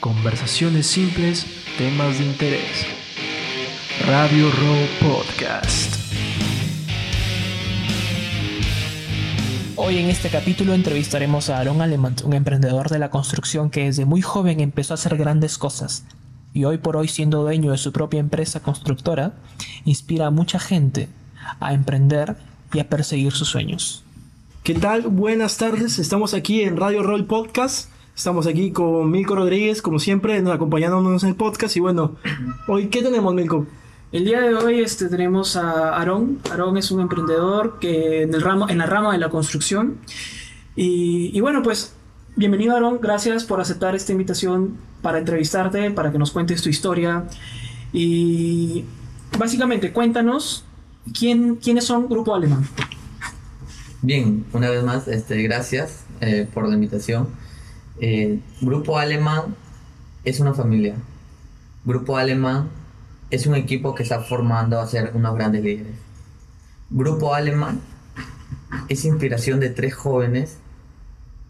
Conversaciones simples, temas de interés. Radio Row Podcast. Hoy en este capítulo entrevistaremos a Aaron Alemant, un emprendedor de la construcción que desde muy joven empezó a hacer grandes cosas y hoy por hoy siendo dueño de su propia empresa constructora, inspira a mucha gente a emprender y a perseguir sus sueños. ¿Qué tal? Buenas tardes. Estamos aquí en Radio Roll Podcast. Estamos aquí con Milko Rodríguez, como siempre, acompañándonos en el podcast. Y bueno, hoy, ¿qué tenemos, Milko? El día de hoy este, tenemos a Aarón. Aarón es un emprendedor que en, el ramo, en la rama de la construcción. Y, y bueno, pues bienvenido Aarón. Gracias por aceptar esta invitación para entrevistarte, para que nos cuentes tu historia. Y básicamente, cuéntanos quién, quiénes son Grupo Alemán. Bien, una vez más, este, gracias eh, por la invitación. Eh, Grupo Alemán es una familia. Grupo Alemán es un equipo que está formando a ser unos grandes líderes. Grupo Alemán es inspiración de tres jóvenes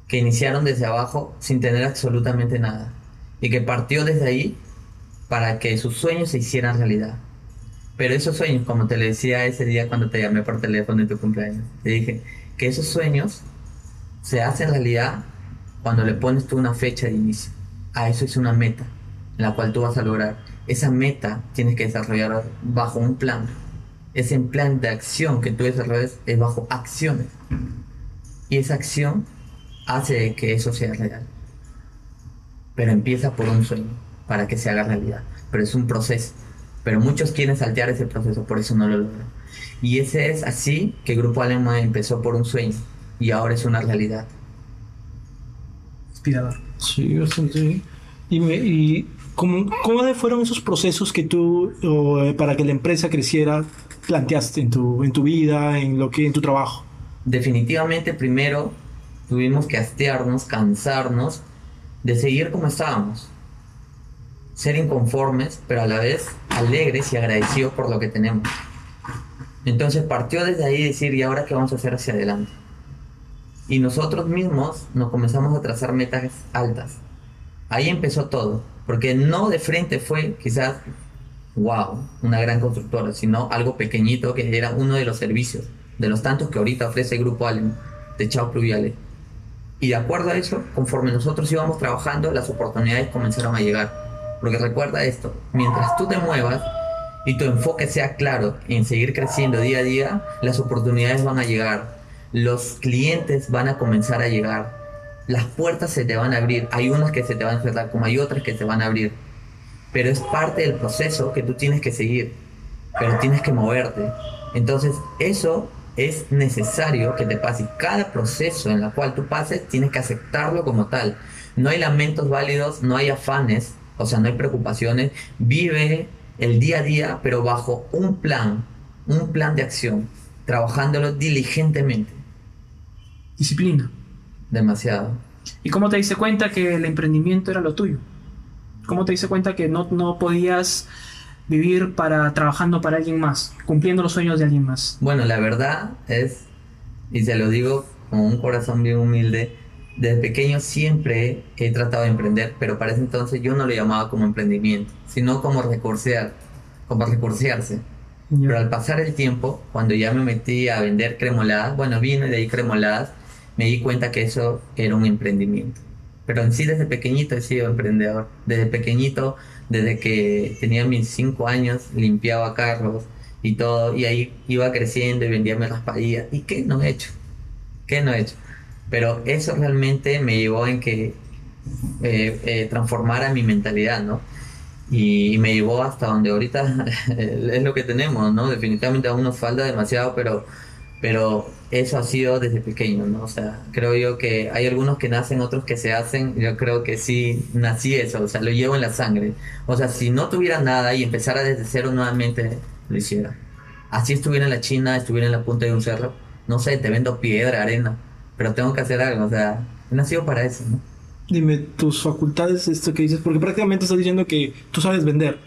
que iniciaron desde abajo sin tener absolutamente nada y que partió desde ahí para que sus sueños se hicieran realidad. Pero esos sueños, como te lo decía ese día cuando te llamé por teléfono en tu cumpleaños, te dije, que esos sueños se hacen realidad cuando le pones tú una fecha de inicio. A eso es una meta, la cual tú vas a lograr. Esa meta tienes que desarrollar bajo un plan. Ese plan de acción que tú desarrollas es bajo acciones. Y esa acción hace que eso sea real. Pero empieza por un sueño, para que se haga realidad. Pero es un proceso. Pero muchos quieren saltear ese proceso, por eso no lo logran. Y ese es así que Grupo Alemán empezó por un sueño y ahora es una realidad. Inspirador. Sí, bastante. Y, y ¿cómo, ¿cómo, fueron esos procesos que tú, eh, para que la empresa creciera, planteaste en tu, en tu vida, en, lo que, en tu trabajo? Definitivamente, primero tuvimos que hastearnos, cansarnos de seguir como estábamos. Ser inconformes, pero a la vez alegres y agradecidos por lo que tenemos. Entonces partió desde ahí decir, ¿y ahora qué vamos a hacer hacia adelante? Y nosotros mismos nos comenzamos a trazar metas altas. Ahí empezó todo, porque no de frente fue quizás, wow, una gran constructora, sino algo pequeñito que era uno de los servicios, de los tantos que ahorita ofrece el Grupo Allen de Chao Pluviales. Y de acuerdo a eso, conforme nosotros íbamos trabajando, las oportunidades comenzaron a llegar. Porque recuerda esto, mientras tú te muevas, y tu enfoque sea claro en seguir creciendo día a día, las oportunidades van a llegar, los clientes van a comenzar a llegar, las puertas se te van a abrir, hay unas que se te van a cerrar como hay otras que se van a abrir, pero es parte del proceso que tú tienes que seguir, pero tienes que moverte. Entonces eso es necesario que te pase. Cada proceso en el cual tú pases tienes que aceptarlo como tal. No hay lamentos válidos, no hay afanes, o sea, no hay preocupaciones. Vive el día a día, pero bajo un plan, un plan de acción, trabajándolo diligentemente. Disciplina. Demasiado. ¿Y cómo te diste cuenta que el emprendimiento era lo tuyo? ¿Cómo te diste cuenta que no, no podías vivir para trabajando para alguien más, cumpliendo los sueños de alguien más? Bueno, la verdad es, y se lo digo con un corazón bien humilde, desde pequeño siempre he tratado de emprender, pero para ese entonces yo no lo llamaba como emprendimiento, sino como recursear, como recursearse. Pero al pasar el tiempo, cuando ya me metí a vender cremoladas, bueno, vine de ahí cremoladas, me di cuenta que eso era un emprendimiento. Pero en sí desde pequeñito he sido emprendedor. Desde pequeñito, desde que tenía mis cinco años, limpiaba carros y todo, y ahí iba creciendo y vendía mis raspadillas. ¿Y qué no he hecho? ¿Qué no he hecho? Pero eso realmente me llevó en que eh, eh, transformara mi mentalidad, ¿no? Y, me llevó hasta donde ahorita es lo que tenemos, ¿no? Definitivamente aún nos falta demasiado, pero, pero eso ha sido desde pequeño, ¿no? O sea, creo yo que hay algunos que nacen, otros que se hacen, yo creo que sí, nací eso, o sea, lo llevo en la sangre. O sea, si no tuviera nada y empezara desde cero nuevamente, lo hiciera. Así estuviera en la China, estuviera en la punta de un cerro, no sé, te vendo piedra, arena, pero tengo que hacer algo, o sea, he nacido para eso, ¿no? Dime, tus facultades, esto que dices, porque prácticamente estás diciendo que tú sabes vender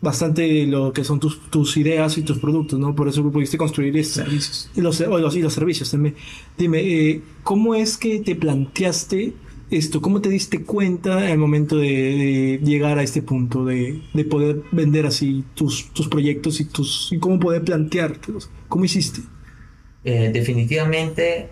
bastante lo que son tus, tus ideas y tus productos, ¿no? Por eso pudiste construir estos servicios. Y los, y los servicios también. Dime, eh, ¿cómo es que te planteaste esto? ¿Cómo te diste cuenta al momento de, de llegar a este punto, de, de poder vender así tus, tus proyectos y, tus, y cómo poder planteártelos? ¿Cómo hiciste? Eh, definitivamente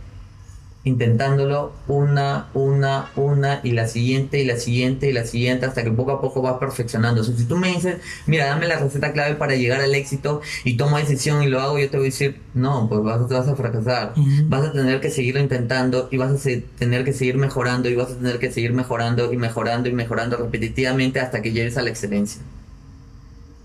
intentándolo una, una, una y la siguiente y la siguiente y la siguiente hasta que poco a poco vas perfeccionando. O sea, si tú me dices, mira, dame la receta clave para llegar al éxito y tomo decisión y lo hago, yo te voy a decir, no, pues vas, vas a fracasar. Vas a tener que seguirlo intentando y vas a se- tener que seguir mejorando y vas a tener que seguir mejorando y mejorando y mejorando repetitivamente hasta que llegues a la excelencia.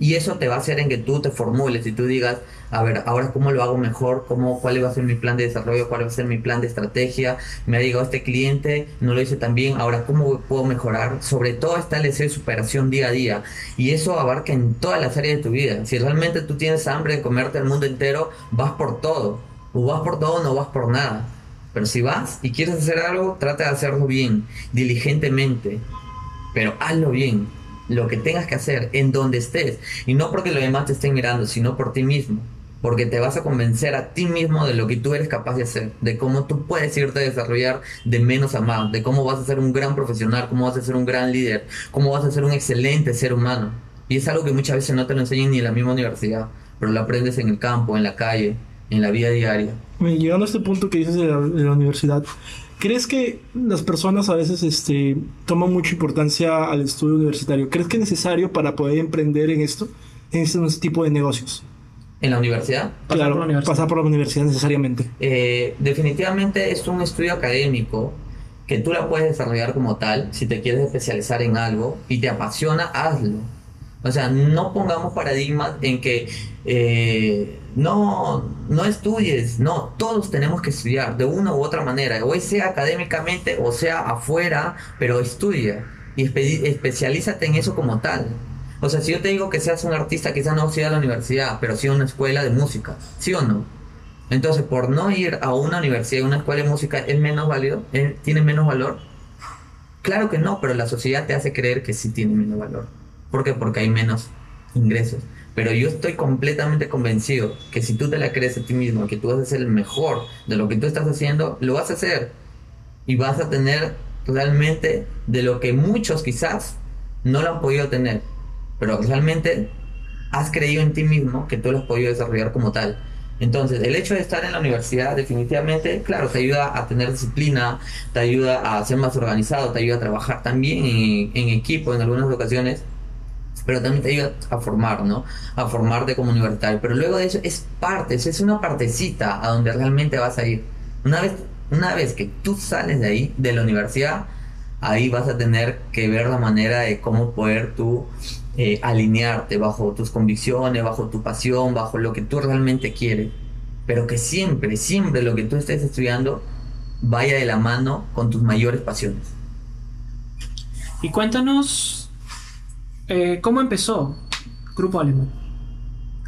Y eso te va a hacer en que tú te formules y tú digas, a ver, ahora cómo lo hago mejor, cómo, cuál va a ser mi plan de desarrollo, cuál va a ser mi plan de estrategia. Me ha llegado este cliente, no lo hice tan bien, ahora cómo puedo mejorar. Sobre todo está el deseo de superación día a día. Y eso abarca en todas las áreas de tu vida. Si realmente tú tienes hambre de comerte el mundo entero, vas por todo. O vas por todo o no vas por nada. Pero si vas y quieres hacer algo, trata de hacerlo bien, diligentemente. Pero hazlo bien, lo que tengas que hacer, en donde estés. Y no porque los demás te estén mirando, sino por ti mismo. Porque te vas a convencer a ti mismo de lo que tú eres capaz de hacer, de cómo tú puedes irte a desarrollar de menos a más, de cómo vas a ser un gran profesional, cómo vas a ser un gran líder, cómo vas a ser un excelente ser humano. Y es algo que muchas veces no te lo enseñan ni en la misma universidad, pero lo aprendes en el campo, en la calle, en la vida diaria. Llegando a este punto que dices de la universidad, ¿crees que las personas a veces este, toman mucha importancia al estudio universitario? ¿Crees que es necesario para poder emprender en esto, en este tipo de negocios? En la universidad, Pasar claro, por la universidad. pasar por la universidad necesariamente. Eh, definitivamente es un estudio académico que tú la puedes desarrollar como tal. Si te quieres especializar en algo y te apasiona, hazlo. O sea, no pongamos paradigmas en que eh, no, no estudies. No, todos tenemos que estudiar de una u otra manera. O sea académicamente o sea afuera, pero estudia y espe- especialízate en eso como tal. O sea, si yo te digo que seas un artista, quizás no sea a la universidad, pero sí a una escuela de música, ¿sí o no? Entonces, por no ir a una universidad, a una escuela de música, ¿es menos válido? ¿Es- ¿Tiene menos valor? Claro que no, pero la sociedad te hace creer que sí tiene menos valor. ¿Por qué? Porque hay menos ingresos. Pero yo estoy completamente convencido que si tú te la crees a ti mismo, que tú vas a ser el mejor de lo que tú estás haciendo, lo vas a hacer. Y vas a tener realmente de lo que muchos quizás no lo han podido tener. Pero realmente has creído en ti mismo que tú lo has podido desarrollar como tal. Entonces, el hecho de estar en la universidad definitivamente, claro, te ayuda a tener disciplina, te ayuda a ser más organizado, te ayuda a trabajar también en, en equipo en algunas ocasiones, pero también te ayuda a formar, ¿no? A formarte como universitario. Pero luego de eso es parte, es una partecita a donde realmente vas a ir. Una vez, una vez que tú sales de ahí, de la universidad, ahí vas a tener que ver la manera de cómo poder tú eh, alinearte bajo tus convicciones, bajo tu pasión, bajo lo que tú realmente quieres. Pero que siempre, siempre lo que tú estés estudiando vaya de la mano con tus mayores pasiones. Y cuéntanos eh, cómo empezó Grupo Alemán.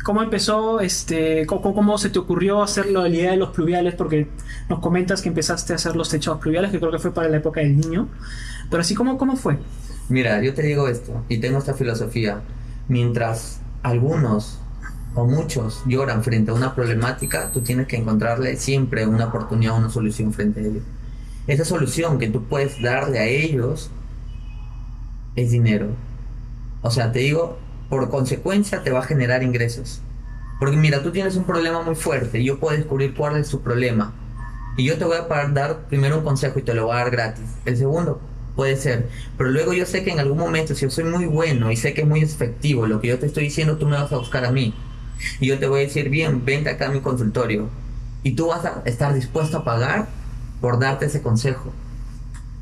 ¿Cómo empezó, este, cómo, cómo se te ocurrió hacer la idea de los pluviales? Porque nos comentas que empezaste a hacer los techados pluviales, que creo que fue para la época del niño. Pero así, ¿cómo, cómo fue? Mira, yo te digo esto y tengo esta filosofía. Mientras algunos o muchos lloran frente a una problemática, tú tienes que encontrarle siempre una oportunidad, una solución frente a ellos. Esa solución que tú puedes darle a ellos es dinero. O sea, te digo, por consecuencia te va a generar ingresos. Porque mira, tú tienes un problema muy fuerte y yo puedo descubrir cuál es tu problema. Y yo te voy a dar primero un consejo y te lo voy a dar gratis. El segundo puede ser. Pero luego yo sé que en algún momento, si yo soy muy bueno y sé que es muy efectivo lo que yo te estoy diciendo, tú me vas a buscar a mí. Y yo te voy a decir, bien, vente acá a mi consultorio. Y tú vas a estar dispuesto a pagar por darte ese consejo.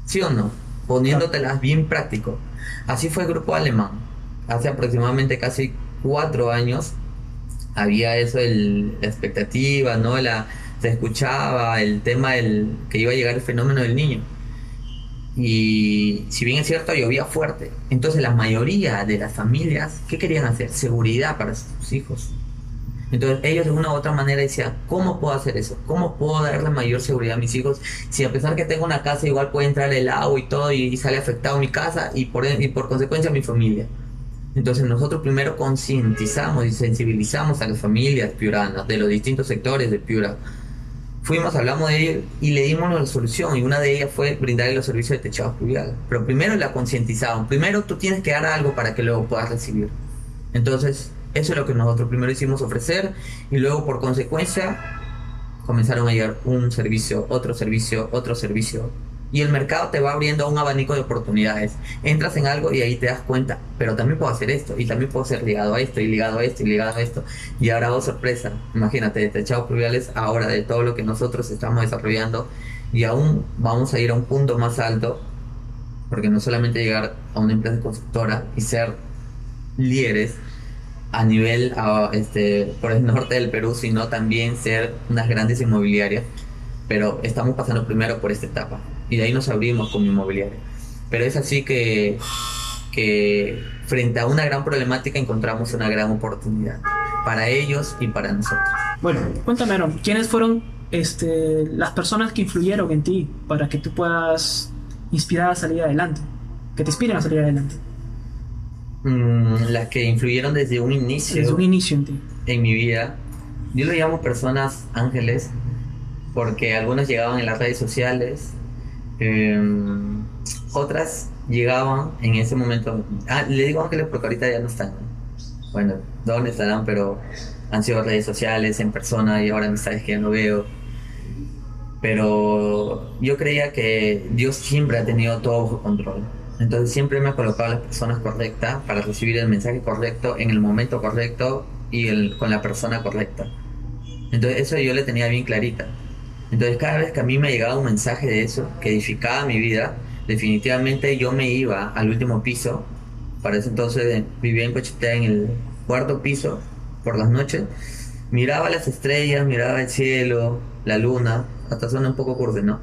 ¿Sí o no? Poniéndotelas bien práctico. Así fue el Grupo Alemán. Hace aproximadamente casi cuatro años había eso, la expectativa, ¿no? La, se escuchaba el tema del que iba a llegar el fenómeno del niño. Y si bien es cierto, llovía fuerte. Entonces la mayoría de las familias, ¿qué querían hacer? Seguridad para sus hijos. Entonces ellos de una u otra manera decían, ¿cómo puedo hacer eso? ¿Cómo puedo darle mayor seguridad a mis hijos? Si a pesar que tengo una casa igual puede entrar el agua y todo y, y sale afectado mi casa y por, y por consecuencia mi familia. Entonces nosotros primero concientizamos y sensibilizamos a las familias piuranas de los distintos sectores de Piura fuimos, hablamos de ello y le dimos la solución. Y una de ellas fue brindarle los servicios de techado pluvial. Pero primero la concientizaron. Primero tú tienes que dar algo para que luego puedas recibir. Entonces, eso es lo que nosotros primero hicimos ofrecer. Y luego, por consecuencia, comenzaron a llegar un servicio, otro servicio, otro servicio. Y el mercado te va abriendo un abanico de oportunidades. Entras en algo y ahí te das cuenta, pero también puedo hacer esto, y también puedo ser ligado a esto, y ligado a esto, y ligado a esto. Y ahora, oh sorpresa, imagínate, techados pluviales, ahora de todo lo que nosotros estamos desarrollando, y aún vamos a ir a un punto más alto, porque no solamente llegar a una empresa constructora y ser líderes a nivel a, este, por el norte del Perú, sino también ser unas grandes inmobiliarias. Pero estamos pasando primero por esta etapa y de ahí nos abrimos como inmobiliaria. Pero es así que, que frente a una gran problemática encontramos una gran oportunidad para ellos y para nosotros. Bueno, cuéntame, Aaron, ¿quiénes fueron este, las personas que influyeron en ti para que tú puedas inspirar a salir adelante? Que te inspiren a salir adelante. Mm, las que influyeron desde un inicio. Desde un inicio en ti. En mi vida. Yo lo llamo personas ángeles porque algunos llegaban en las redes sociales, Em, otras llegaban en ese momento. Ah, le digo ángeles porque ahorita ya no están. Bueno, ¿dónde estarán? Pero han sido redes sociales, en persona y ahora amistades que ya no veo. Pero yo creía que Dios siempre ha tenido todo bajo control. Entonces siempre me ha colocado a las personas correctas para recibir el mensaje correcto en el momento correcto y el, con la persona correcta. Entonces eso yo le tenía bien clarita. Entonces cada vez que a mí me llegaba un mensaje de eso, que edificaba mi vida, definitivamente yo me iba al último piso. Para ese entonces vivía en Cochitea en el cuarto piso por las noches. Miraba las estrellas, miraba el cielo, la luna, hasta suena un poco cursi, ¿no?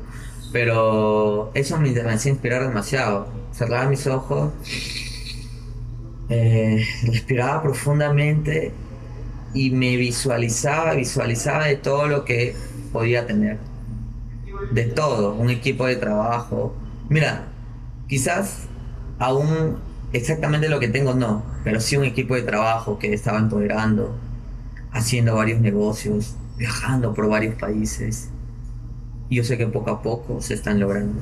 Pero eso me, hacía inspirar demasiado. Cerraba mis ojos, eh, respiraba profundamente y me visualizaba, visualizaba de todo lo que podía tener. De todo, un equipo de trabajo. Mira, quizás aún exactamente lo que tengo no, pero sí un equipo de trabajo que estaba empoderando, haciendo varios negocios, viajando por varios países. Yo sé que poco a poco se están logrando.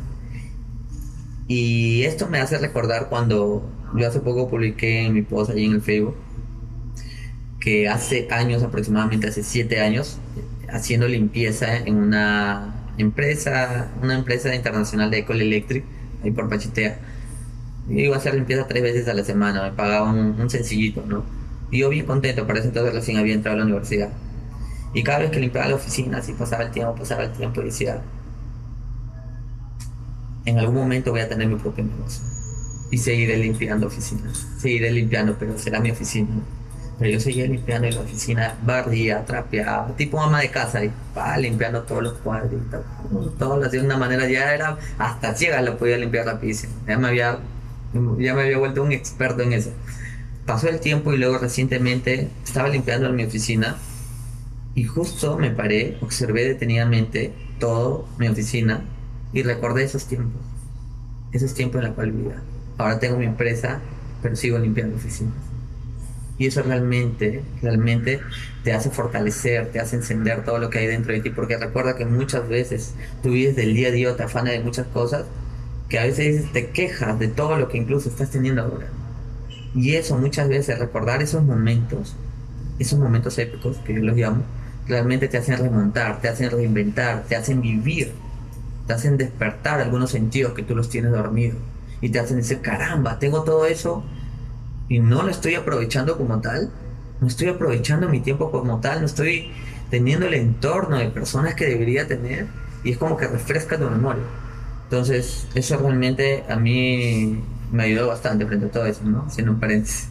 Y esto me hace recordar cuando yo hace poco publiqué en mi post allí en el Facebook que hace años, aproximadamente hace siete años, haciendo limpieza en una empresa, una empresa internacional de Ecol Electric, ahí por Pachitea. iba a hacer limpieza tres veces a la semana, me pagaban un, sencillito, ¿no? Y yo bien contento, para ese entonces recién había entrado a la universidad. Y cada vez que limpiaba la oficina, así pasaba el tiempo, pasaba el tiempo, y decía, en algún momento voy a tener mi propio negocio. Y seguiré limpiando oficinas, seguiré limpiando, pero será mi oficina. Pero yo seguía limpiando en la oficina, barría, trapeaba, tipo ama de casa, y pa, limpiando todos los cuadritos, todo lo hacía de una manera, ya era, hasta ciega lo podía limpiar rapidísimo. Ya me había, ya me había vuelto un experto en eso. Pasó el tiempo y luego recientemente estaba limpiando mi oficina y justo me paré, observé detenidamente todo mi oficina y recordé esos tiempos, esos tiempos en la cual vivía. Ahora tengo mi empresa, pero sigo limpiando oficinas. Y eso realmente, realmente te hace fortalecer, te hace encender todo lo que hay dentro de ti, porque recuerda que muchas veces tú vives del día a día, te afanas de muchas cosas, que a veces te quejas de todo lo que incluso estás teniendo ahora. Y eso muchas veces, recordar esos momentos, esos momentos épicos que yo los llamo, realmente te hacen remontar, te hacen reinventar, te hacen vivir, te hacen despertar algunos sentidos que tú los tienes dormidos y te hacen decir, caramba, tengo todo eso y no lo estoy aprovechando como tal, no estoy aprovechando mi tiempo como tal, no estoy teniendo el entorno de personas que debería tener y es como que refresca tu memoria. Entonces, eso realmente a mí me ayudó bastante frente a todo eso, ¿no? Siendo un paréntesis.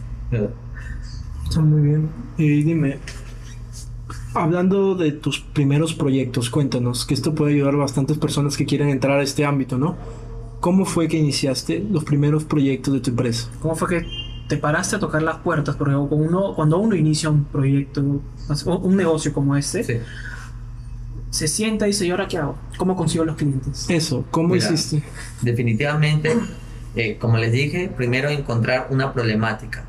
Está muy bien. Y dime, hablando de tus primeros proyectos, cuéntanos, que esto puede ayudar a bastantes personas que quieren entrar a este ámbito, ¿no? ¿Cómo fue que iniciaste los primeros proyectos de tu empresa? ¿Cómo fue que te paraste a tocar las puertas, porque uno, cuando uno inicia un proyecto, un negocio como este, se sienta y dice, ¿y ahora qué hago? ¿Cómo consigo los clientes? Eso, ¿cómo hiciste? Definitivamente, eh, como les dije, primero encontrar una problemática.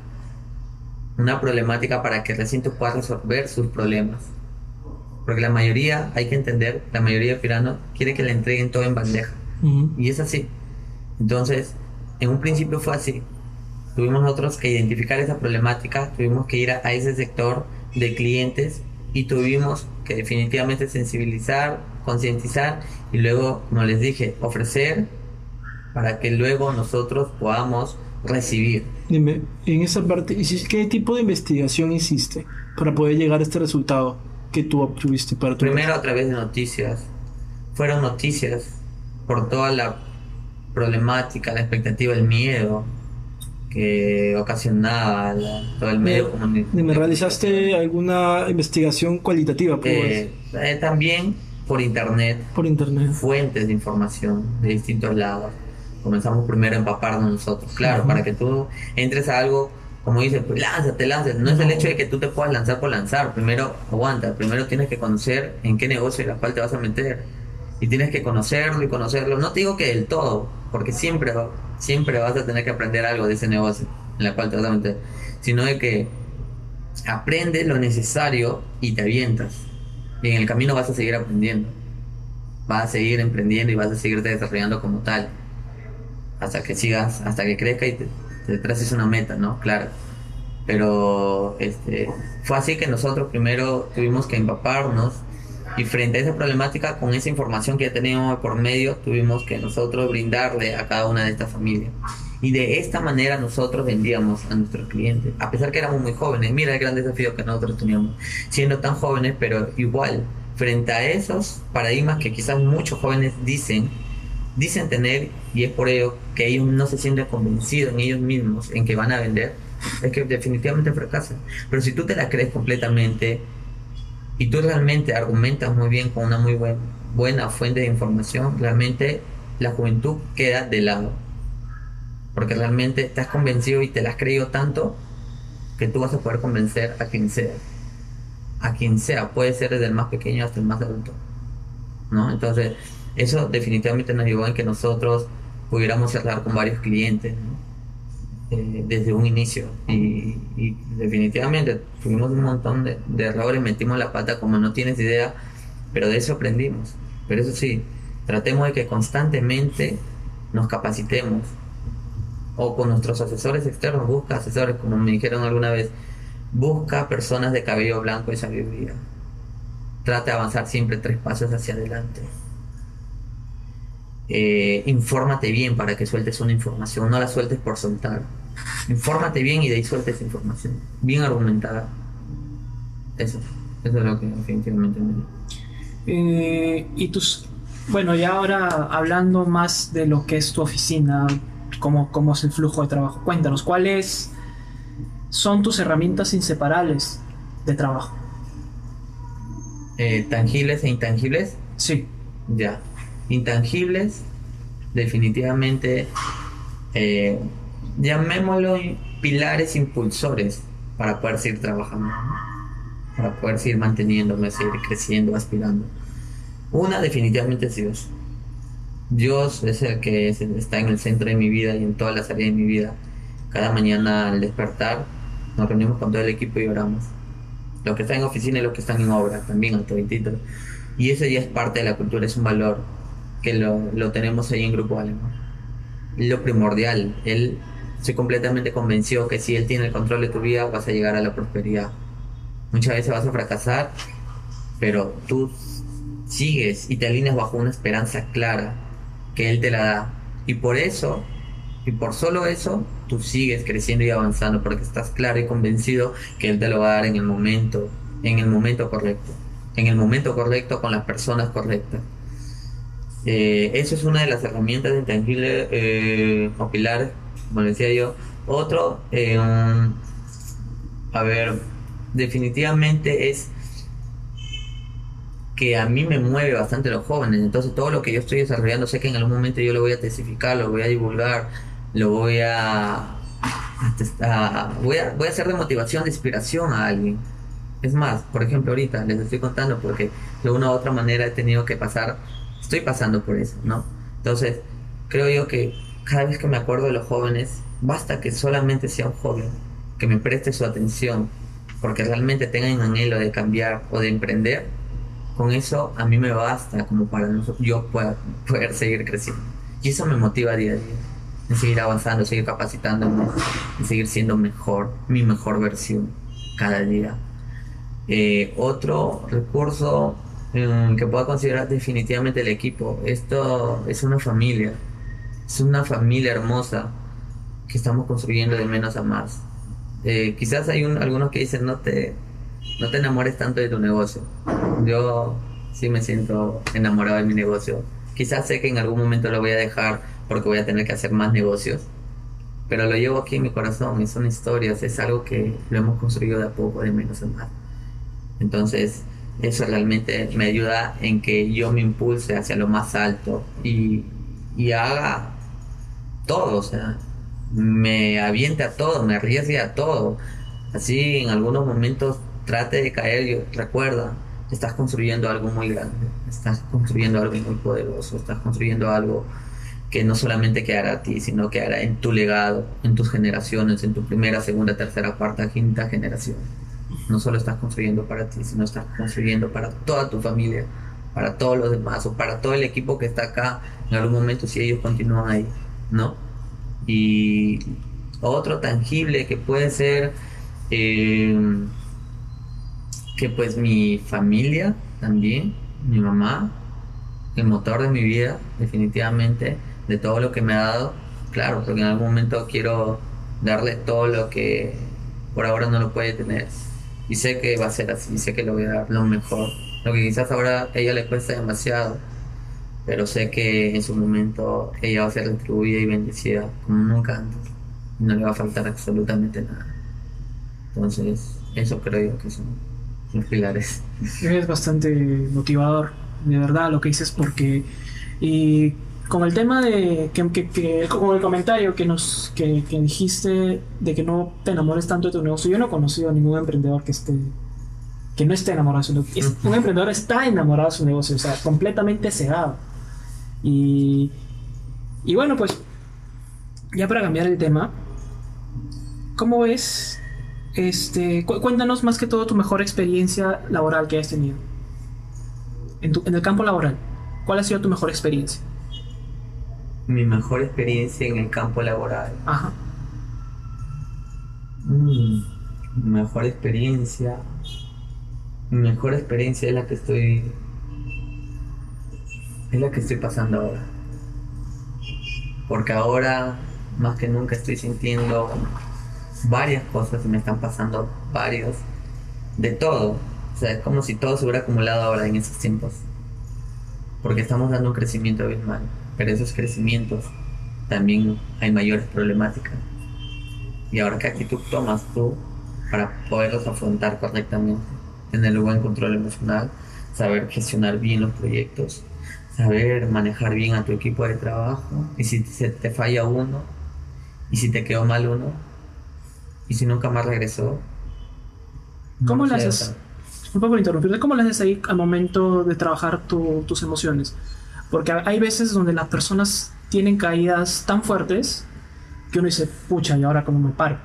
Una problemática para que el recinto pueda resolver sus problemas. Porque la mayoría, hay que entender, la mayoría de piranos quiere que le entreguen todo en bandeja. Y es así. Entonces, en un principio fue así. Tuvimos nosotros que identificar esa problemática, tuvimos que ir a, a ese sector de clientes y tuvimos que definitivamente sensibilizar, concientizar y luego, como les dije, ofrecer para que luego nosotros podamos recibir. Dime, en esa parte, ¿hici- ¿qué tipo de investigación hiciste para poder llegar a este resultado que tú obtuviste para tu Primero a través de noticias. Fueron noticias por toda la problemática, la expectativa, el miedo que ocasionaba la- todo el medio comunitario. Dime, ¿realizaste alguna investigación cualitativa Eh, eh, también por internet, por internet? fuentes de información de distintos lados. Comenzamos primero a empaparnos nosotros, claro, para que tú entres a algo, como dices, pues lánzate, lánzate. No es el hecho de que tú te puedas lanzar por lanzar. Primero, aguanta, primero tienes que conocer en qué negocio y la cual te vas a meter. Y tienes que conocerlo y conocerlo. No te digo que del todo, porque siempre, siempre vas a tener que aprender algo de ese negocio en la cual te vas a meter. Sino de que aprendes lo necesario y te avientas. Y en el camino vas a seguir aprendiendo. Vas a seguir emprendiendo y vas a seguirte desarrollando como tal. Hasta que sigas, hasta que crezca y te, te traces una meta, ¿no? Claro. Pero este, fue así que nosotros primero tuvimos que empaparnos y frente a esa problemática, con esa información que ya teníamos por medio, tuvimos que nosotros brindarle a cada una de estas familias. Y de esta manera nosotros vendíamos a nuestros clientes, a pesar que éramos muy jóvenes. Mira el gran desafío que nosotros teníamos, siendo tan jóvenes, pero igual, frente a esos paradigmas que quizás muchos jóvenes dicen, dicen tener, y es por ello que ellos no se sienten convencidos en ellos mismos en que van a vender, es que definitivamente fracasan. Pero si tú te la crees completamente y tú realmente argumentas muy bien con una muy buen- buena fuente de información, realmente la juventud queda de lado. Porque realmente estás convencido y te la has creído tanto que tú vas a poder convencer a quien sea. A quien sea, puede ser desde el más pequeño hasta el más adulto. ¿No? Entonces, eso definitivamente nos llevó en que nosotros pudiéramos cerrar con varios clientes. Eh, desde un inicio. Y, y definitivamente tuvimos un montón de, de errores, metimos la pata como no tienes idea, pero de eso aprendimos. Pero eso sí, tratemos de que constantemente nos capacitemos. O con nuestros asesores externos, busca asesores, como me dijeron alguna vez, busca personas de cabello blanco y sabiduría. Trata de avanzar siempre tres pasos hacia adelante. Eh, infórmate bien para que sueltes una información, no la sueltes por soltar. Infórmate bien y de ahí sueltes información, bien argumentada. Eso, eso es lo que definitivamente me Eh, y tus, bueno, ya ahora hablando más de lo que es tu oficina, cómo, cómo es el flujo de trabajo, cuéntanos, ¿cuáles son tus herramientas inseparables de trabajo? Eh, tangibles e intangibles, Sí, ya. Intangibles, definitivamente, eh, llamémoslo pilares impulsores para poder seguir trabajando, para poder seguir manteniéndome, seguir creciendo, aspirando. Una definitivamente es Dios. Dios es el que es- está en el centro de mi vida y en todas las áreas de mi vida. Cada mañana al despertar nos reunimos con todo el equipo y oramos. Los que están en oficina y los que están en obra también, al toditito. Y eso ya es parte de la cultura, es un valor que lo, lo tenemos ahí en Grupo Alemán. Lo primordial, él, estoy completamente convencido que si él tiene el control de tu vida vas a llegar a la prosperidad. Muchas veces vas a fracasar, pero tú sigues y te alineas bajo una esperanza clara que Él te la da. Y por eso, y por solo eso, tú sigues creciendo y avanzando porque estás claro y convencido que Él te lo va a dar en el momento, en el momento correcto, en el momento correcto con las personas correctas. Eh, eso es una de las herramientas de intangible eh, o como decía yo. Otro, eh, un- a ver, definitivamente es que a mí me mueve bastante los jóvenes. Entonces todo lo que yo estoy desarrollando sé que en algún momento yo lo voy a testificar, lo voy a divulgar, lo voy a- voy a voy a hacer de motivación, de inspiración a alguien. Es más, por ejemplo, ahorita les estoy contando porque de una u otra manera he tenido que pasar, estoy pasando por eso, ¿no? Entonces, creo yo que cada vez que me acuerdo de los jóvenes, basta que solamente sea un joven, que me preste su atención, porque realmente tengan anhelo de cambiar o de emprender, con eso a mí me basta como para yo poder seguir creciendo. Y eso me motiva día a día, en seguir avanzando, seguir capacitándome, en seguir siendo mejor, mi mejor versión cada día. Eh, otro recurso que puedo considerar definitivamente el equipo. Esto es una familia, es una familia hermosa que estamos construyendo de menos a más. Eh, quizás hay un, algunos que dicen no te, no te enamores tanto de tu negocio. Yo sí me siento enamorado de mi negocio. Quizás sé que en algún momento lo voy a dejar porque voy a tener que hacer más negocios. Pero lo llevo aquí en mi corazón, son historias, es algo que lo hemos construido de a poco, de menos a más. Entonces, eso realmente me ayuda en que yo me impulse hacia lo más alto y, y haga todo, o sea, me aviente a todo, me arriesgue a todo. Así en algunos momentos trate de caer, yo, recuerda, estás construyendo algo muy grande, estás construyendo algo muy poderoso, estás construyendo algo que no solamente quedará a ti, sino que hará en tu legado, en tus generaciones, en tu primera, segunda, tercera, cuarta, quinta generación. No solo estás construyendo para ti, sino estás construyendo para toda tu familia, para todos los demás o para todo el equipo que está acá en algún momento si ellos continúan ahí, ¿no? Y otro tangible que puede ser eh, que pues mi familia también, mi mamá, el motor de mi vida, definitivamente, de todo lo que me ha dado, claro, porque en algún momento quiero darle todo lo que por ahora no lo puede tener. Y sé que va a ser así, sé que le voy a dar lo mejor. Lo que quizás ahora a ella le cuesta demasiado, pero sé que en su momento ella va a ser retribuida y bendecida como nunca antes. Y no le va a faltar absolutamente nada. Entonces, eso creo yo que son los pilares. Es bastante motivador, de verdad, lo que dices, porque. Con el tema de. Que, que, con el comentario que nos que, dijiste de que no te enamores tanto de tu negocio, yo no he conocido a ningún emprendedor que esté. que no esté enamorado de su negocio. Un emprendedor está enamorado de su negocio, o sea, completamente cegado. Y. Y bueno, pues. Ya para cambiar el tema. ¿Cómo ves? Este, cu- cuéntanos más que todo tu mejor experiencia laboral que has tenido. En, tu- en el campo laboral. ¿Cuál ha sido tu mejor experiencia? Mi mejor experiencia en el campo laboral. Ajá. Mm, mi mejor experiencia. Mi mejor experiencia es la que estoy. Es la que estoy pasando ahora. Porque ahora, más que nunca, estoy sintiendo varias cosas y me están pasando varios. De todo. O sea, es como si todo se hubiera acumulado ahora en esos tiempos. Porque estamos dando un crecimiento abismal. Pero esos crecimientos también hay mayores problemáticas. Y ahora, ¿qué actitud tomas tú para poderlos afrontar correctamente? Tener un buen control emocional, saber gestionar bien los proyectos, saber manejar bien a tu equipo de trabajo. Y si se te falla uno, y si te quedó mal uno, y si nunca más regresó. ¿Cómo no le sé, o haces? Disculpa por interrumpirte. ¿Cómo le haces ahí al momento de trabajar tu- tus emociones? Porque hay veces donde las personas tienen caídas tan fuertes que uno dice, pucha, ¿y ahora cómo me paro?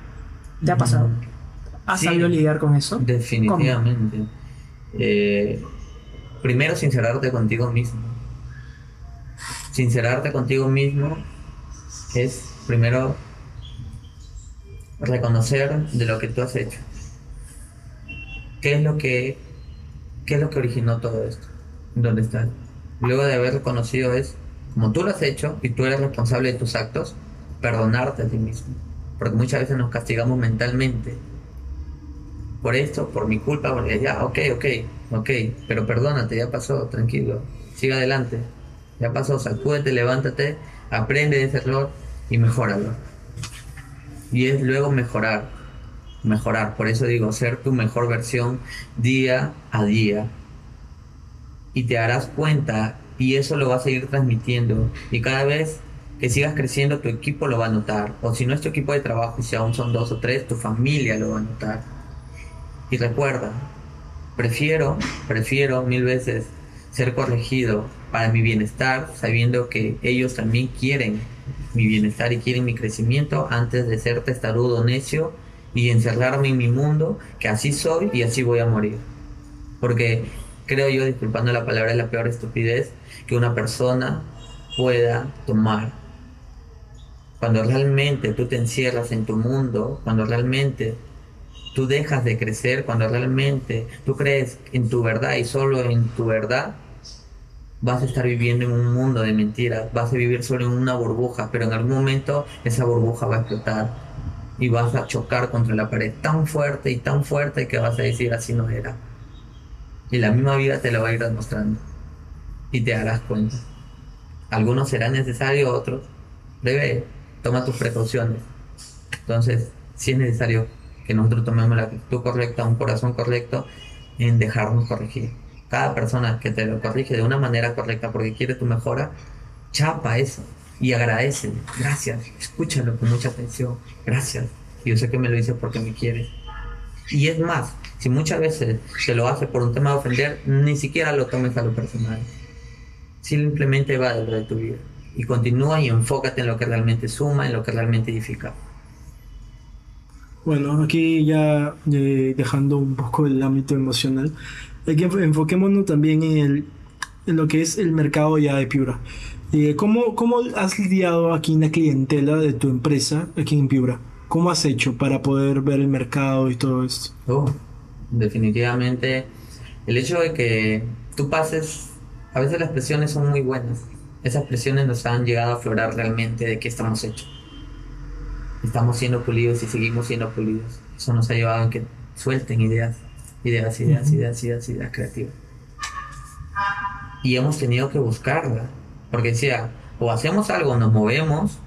¿Te ha pasado? ¿Has Sí. sabido lidiar con eso? Definitivamente. Eh, primero, sincerarte contigo mismo. Sincerarte contigo mismo es primero reconocer de lo que tú has hecho. ¿Qué es lo que, qué es lo que originó todo esto? ¿Dónde estás? Luego de haber reconocido es, como tú lo has hecho y tú eres responsable de tus actos, perdonarte a ti mismo. Porque muchas veces nos castigamos mentalmente por esto, por mi culpa, porque ya, ok, ok, ok, pero perdónate, ya pasó, tranquilo, sigue adelante, ya pasó, sacúdete, levántate, aprende de ese error y mejóralo. Y es luego mejorar, mejorar, por eso digo, ser tu mejor versión día a día. Y te darás cuenta y eso lo vas a ir transmitiendo. Y cada vez que sigas creciendo, tu equipo lo va a notar. O si no es tu equipo de trabajo, si aún son dos o tres, tu familia lo va a notar. Y recuerda, prefiero, prefiero mil veces ser corregido para mi bienestar, sabiendo que ellos también quieren mi bienestar y quieren mi crecimiento antes de ser testarudo, necio y encerrarme en mi mundo, que así soy y así voy a morir. Porque creo yo, disculpando la palabra, es la peor estupidez que una persona pueda tomar. Cuando realmente tú te encierras en tu mundo, cuando realmente tú dejas de crecer, cuando realmente tú crees en tu verdad y solo en tu verdad, vas a estar viviendo en un mundo de mentiras, vas a vivir solo en una burbuja, pero en algún momento esa burbuja va a explotar y vas a chocar contra la pared tan fuerte y tan fuerte que vas a decir así no era. Y la misma vida te lo va a ir demostrando y te darás cuenta. Algunos serán necesarios, otros debe, toma tus precauciones. Entonces, si es necesario que nosotros tomemos la actitud correcta, un corazón correcto en dejarnos corregir cada persona que te lo corrige de una manera correcta porque quiere tu mejora, chapa eso y agradece. Gracias, escúchalo con mucha atención. Gracias. Yo sé que me lo dice porque me quiere. Y es más, si muchas veces te lo hace por un tema de ofender, ni siquiera lo tomes a lo personal. Simplemente va dentro de tu vida. Y continúa y enfócate en lo que realmente suma, en lo que realmente edifica. Bueno, aquí ya eh, dejando un poco el ámbito emocional, Aquí enfoquémonos también en, el, en lo que es el mercado ya de Piura. Eh, ¿cómo, ¿Cómo has lidiado aquí en la clientela de tu empresa aquí en Piura? ¿Cómo has hecho para poder ver el mercado y todo esto? Oh, definitivamente, el hecho de que tú pases, a veces las presiones son muy buenas. Esas presiones nos han llegado a aflorar realmente de qué estamos hechos. Estamos siendo pulidos y seguimos siendo pulidos. Eso nos ha llevado a que suelten ideas ideas, ideas, ideas, ideas, ideas creativas. Y hemos tenido que buscarla, porque decía, o hacemos algo, nos movemos,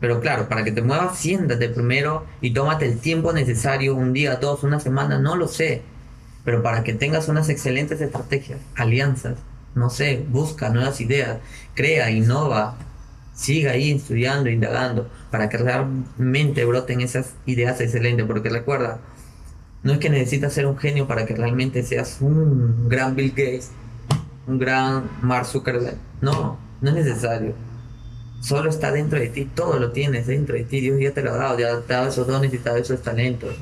pero claro, para que te muevas, siéntate primero y tómate el tiempo necesario, un día, dos, una semana, no lo sé, pero para que tengas unas excelentes estrategias, alianzas, no sé, busca nuevas ideas, crea, innova, siga ahí estudiando, indagando, para que realmente broten esas ideas excelentes, porque recuerda, no es que necesitas ser un genio para que realmente seas un gran Bill Gates, un gran Mark Zuckerberg. No, no es necesario. Solo está dentro de ti, todo lo tienes dentro de ti. Dios ya te lo ha dado, ya ha dado esos dones y te ha dado esos talentos,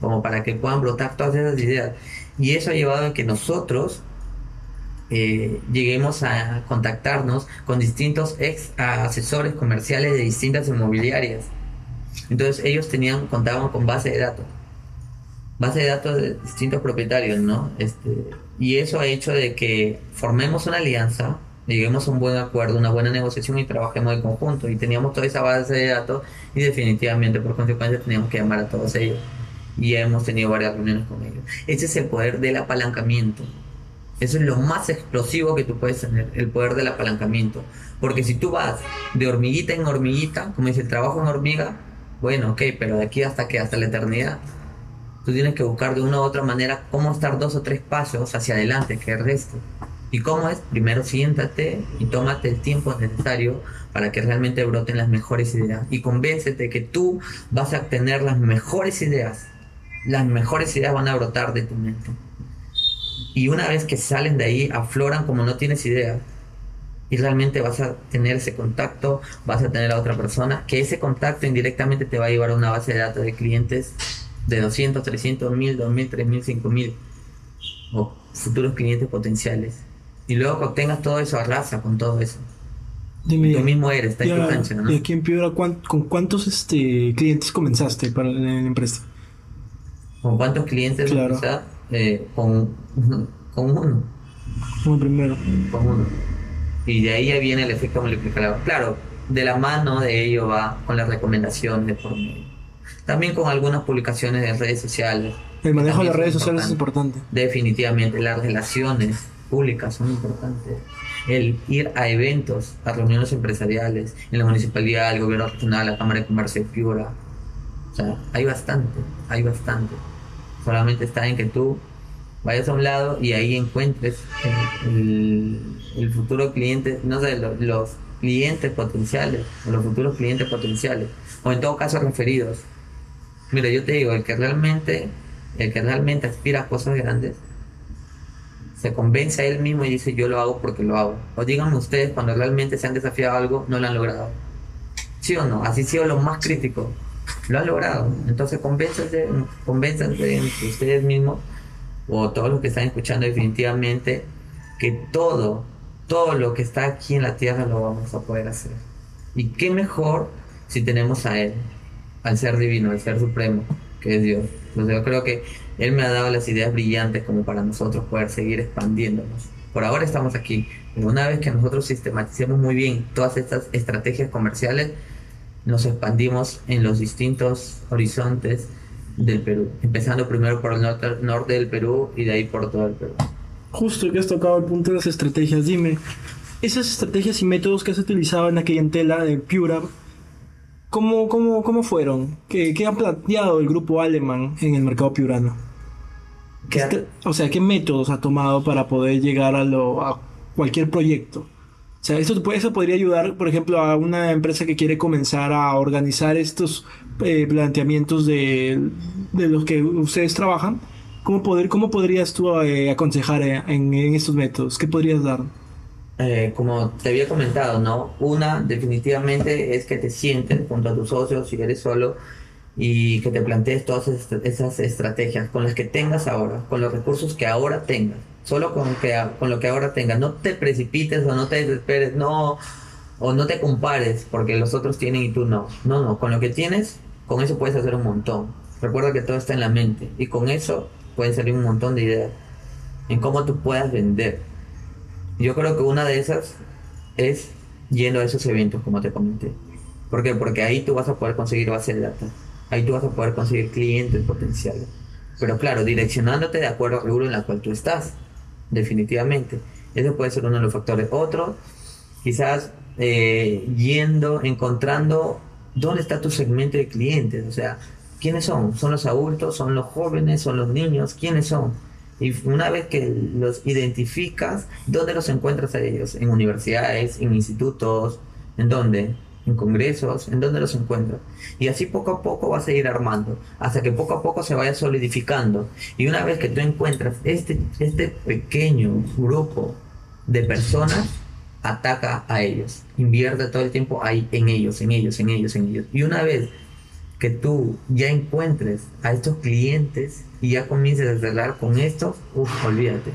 como para que puedan brotar todas esas ideas. Y eso ha llevado a que nosotros eh, lleguemos a contactarnos con distintos ex asesores comerciales de distintas inmobiliarias. Entonces ellos tenían, contaban con base de datos base de datos de distintos propietarios, ¿no? Este, y eso ha hecho de que formemos una alianza, lleguemos a un buen acuerdo, una buena negociación y trabajemos en conjunto. Y teníamos toda esa base de datos y definitivamente por consecuencia teníamos que llamar a todos ellos. Y hemos tenido varias reuniones con ellos. Ese es el poder del apalancamiento. Eso es lo más explosivo que tú puedes tener, el poder del apalancamiento. Porque si tú vas de hormiguita en hormiguita, como dice el trabajo en hormiga, bueno, ok, pero de aquí hasta que hasta la eternidad, Tú tienes que buscar de una u otra manera cómo estar dos o tres pasos hacia adelante que el resto. ¿Y cómo es? Primero siéntate y tómate el tiempo necesario para que realmente broten las mejores ideas. Y convéncete que tú vas a tener las mejores ideas. Las mejores ideas van a brotar de tu mente. Y una vez que salen de ahí, afloran como no tienes idea. Y realmente vas a tener ese contacto, vas a tener a otra persona, que ese contacto indirectamente te va a llevar a una base de datos de clientes de 200, 300, 1000, 2000, 3000, 5000 o futuros clientes potenciales. Y luego que obtengas todo eso, arrasa con todo eso. Dime, Tú mismo eres, está en tu ¿no? ¿Y aquí en Piura con cuántos este, clientes comenzaste para la, empresa? ¿Con cuántos clientes claro. Eh, con, con uno. Como primero. Con uno. Y de ahí ya viene el efecto multiplicador. Claro, de la mano de ello va con las recomendaciones de por medio. También con algunas publicaciones de redes sociales. El manejo de las redes sociales es importante. Definitivamente, las relaciones públicas son importantes. El ir a eventos, a reuniones empresariales, en la municipalidad, el gobierno regional, la Cámara de Comercio de Piura. O sea, hay bastante, hay bastante. Solamente está en que tú vayas a un lado y ahí encuentres el, futuro cliente, no sé, los, clientes potenciales, los futuros clientes potenciales, o en todo caso referidos. Mira, yo te digo, el que realmente, el que realmente aspira a cosas grandes, se convence a él mismo y dice yo lo hago porque lo hago. O díganme ustedes cuando realmente se han desafiado algo, no lo han logrado. ¿Sí o no? Así sido lo más crítico. Lo han logrado. Entonces convénzanse, convénzanse ustedes mismos o todos los que están escuchando definitivamente, que todo, todo lo que está aquí en la tierra lo vamos a poder hacer. Y qué mejor si tenemos a Él, al ser divino, al ser supremo, que es Dios. Entonces yo creo que Él me ha dado las ideas brillantes como para nosotros poder seguir expandiéndonos. Por ahora estamos aquí, pero una vez que nosotros sistematicemos muy bien todas estas estrategias comerciales, nos expandimos en los distintos horizontes del Perú, empezando primero por el norte, del Perú y de ahí por todo el Perú. Justo que has tocado el punto de las estrategias, dime, esas estrategias y métodos que has utilizado en la clientela de Pura, ¿cómo, cómo, cómo fueron? ¿Qué, ¿Qué, ha planteado el grupo alemán en el mercado piurano? ¿Qué Este- o sea, ¿qué métodos ha tomado para poder llegar a, lo, a cualquier proyecto? O sea, eso, eso podría ayudar, por ejemplo, a una empresa que quiere comenzar a organizar estos eh, planteamientos de, de los que ustedes trabajan. ¿Cómo, poder, cómo podrías tú eh, aconsejar eh, en, en estos métodos? ¿Qué podrías dar? Eh, como te había comentado, ¿no? Una definitivamente es que te sientes junto a tus socios si eres solo y que te plantees todas esas estrategias con las que tengas ahora, con los recursos que ahora tengas, solo con, que, con lo que ahora tengas. No te precipites o no te desesperes, no, o no te compares porque los otros tienen y tú no. No, no, con lo que tienes, con eso puedes hacer un montón. Recuerda que todo está en la mente y con eso pueden salir un montón de ideas en cómo tú puedas vender. Yo creo que una de esas es yendo a esos eventos, como te comenté. ¿Por qué? Porque ahí tú vas a poder conseguir base de datos. Ahí tú vas a poder conseguir clientes potenciales. Pero claro, direccionándote de acuerdo al rubro en la cual tú estás. Definitivamente. Ese puede ser uno de los factores. Otro, quizás eh, yendo, encontrando dónde está tu segmento de clientes. O sea, ¿quiénes son? ¿Son los adultos? ¿Son los jóvenes? ¿Son los niños? ¿Quiénes son? Y una vez que los identificas, ¿dónde los encuentras a ellos? ¿En universidades? ¿En institutos? ¿En dónde? ¿En congresos? ¿En dónde los encuentras? Y así poco a poco vas a ir armando, hasta que poco a poco se vaya solidificando. Y una vez que tú encuentras este, este pequeño grupo de personas, ataca a ellos. Invierte todo el tiempo ahí, en ellos, en ellos, en ellos, en ellos. Y una vez que tú ya encuentres a estos clientes y ya comiences a cerrar con estos, uff, olvídate.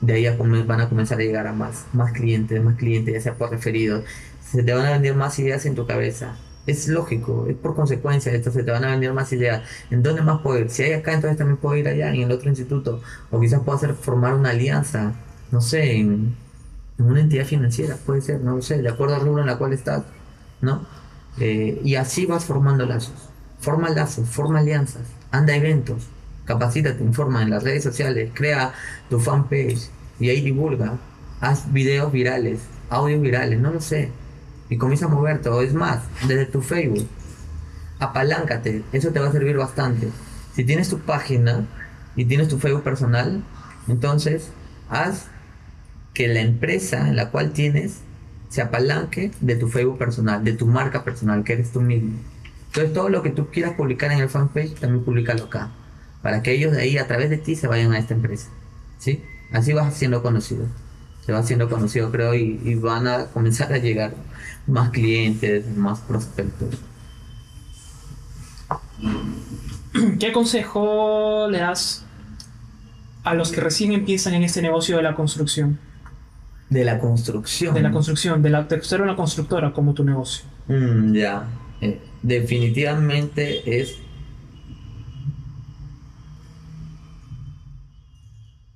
De ahí come- van a comenzar a llegar a más, más clientes, más clientes, ya sea por referidos. Se te van a vender más ideas en tu cabeza. Es lógico, es por consecuencia de esto, se te van a vender más ideas. ¿En dónde más puedo ir? Si hay acá, entonces también puedo ir allá, en el otro instituto. O quizás puedo hacer formar una alianza, no sé, en, en una entidad financiera, puede ser, no lo sé, de acuerdo al rubro en la cual estás, ¿no? Eh, y así vas formando lazos. Forma lazos, forma alianzas, anda a eventos, capacítate, informa en las redes sociales, crea tu fanpage y ahí divulga. Haz videos virales, audios virales, no lo sé. Y comienza a moverte, o es más, desde tu Facebook. Apaláncate, eso te va a servir bastante. Si tienes tu página y tienes tu Facebook personal, entonces haz que la empresa en la cual tienes se apalanque de tu Facebook personal, de tu marca personal, que eres tú mismo. Entonces todo lo que tú quieras publicar en el fanpage, también públicalo acá, para que ellos de ahí a través de ti se vayan a esta empresa. ¿Sí? Así vas siendo conocido. Se va siendo conocido, creo, y, y van a comenzar a llegar más clientes, más prospectos. ¿Qué consejo le das a los que recién empiezan en este negocio de la construcción? De la construcción. De la construcción, de, la, ser una constructora como tu negocio. Mm, ya. Eh, definitivamente es.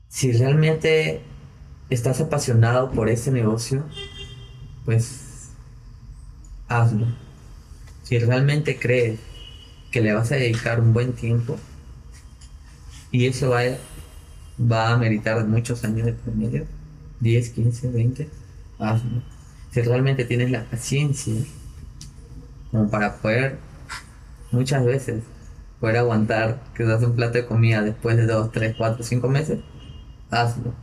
Si realmente estás apasionado por este negocio, pues hazlo. Si realmente crees que le vas a dedicar un buen tiempo y eso va, va a meritar muchos años de promedio, 10, 15, 20, hazlo. Si realmente tienes la paciencia como para poder muchas veces poder aguantar que das un plato de comida después de 2, 3, 4, 5 meses, hazlo.